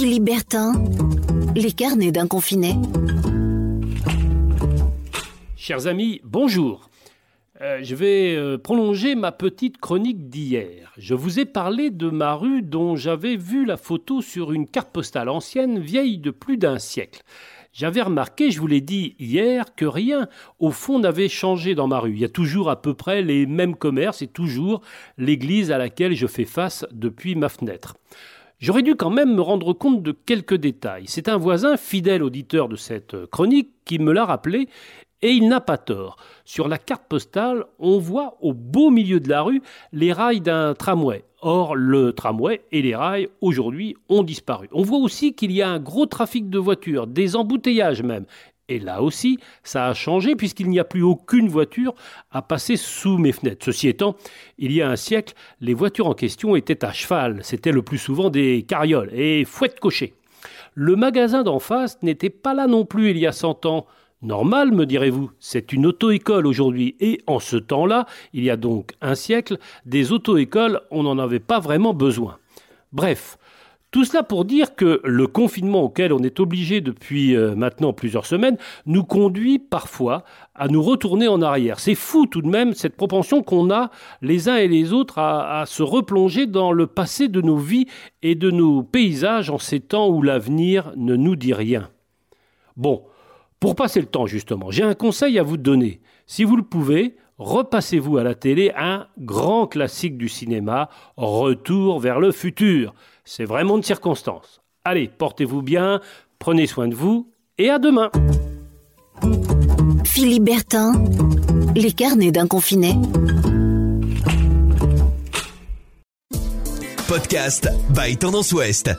Philippe les carnets d'un confiné. Chers amis, bonjour. Euh, je vais euh, prolonger ma petite chronique d'hier. Je vous ai parlé de ma rue dont j'avais vu la photo sur une carte postale ancienne vieille de plus d'un siècle. J'avais remarqué, je vous l'ai dit hier, que rien au fond n'avait changé dans ma rue. Il y a toujours à peu près les mêmes commerces et toujours l'église à laquelle je fais face depuis ma fenêtre. J'aurais dû quand même me rendre compte de quelques détails. C'est un voisin fidèle auditeur de cette chronique qui me l'a rappelé et il n'a pas tort. Sur la carte postale, on voit au beau milieu de la rue les rails d'un tramway. Or, le tramway et les rails, aujourd'hui, ont disparu. On voit aussi qu'il y a un gros trafic de voitures, des embouteillages même. Et là aussi, ça a changé puisqu'il n'y a plus aucune voiture à passer sous mes fenêtres. Ceci étant, il y a un siècle, les voitures en question étaient à cheval. C'était le plus souvent des carrioles et fouette cocher. Le magasin d'en face n'était pas là non plus il y a 100 ans. Normal, me direz-vous, c'est une auto-école aujourd'hui, et en ce temps-là, il y a donc un siècle, des auto-écoles, on n'en avait pas vraiment besoin. Bref, tout cela pour dire que le confinement auquel on est obligé depuis euh, maintenant plusieurs semaines nous conduit parfois à nous retourner en arrière. C'est fou tout de même cette propension qu'on a les uns et les autres à, à, se replonger dans le passé de nos vies et de nos paysages en ces temps où l'avenir ne nous dit rien. Bon, pour passer le temps justement, j'ai un conseil à vous donner. Si vous le pouvez, repassez-vous à la télé un grand classique du cinéma, Retour vers le futur. C'est vraiment de circonstance. Allez, portez-vous bien, prenez soin de vous et à demain. Philippe Bertin, les carnets d'un confiné. Podcast by Tendance Ouest.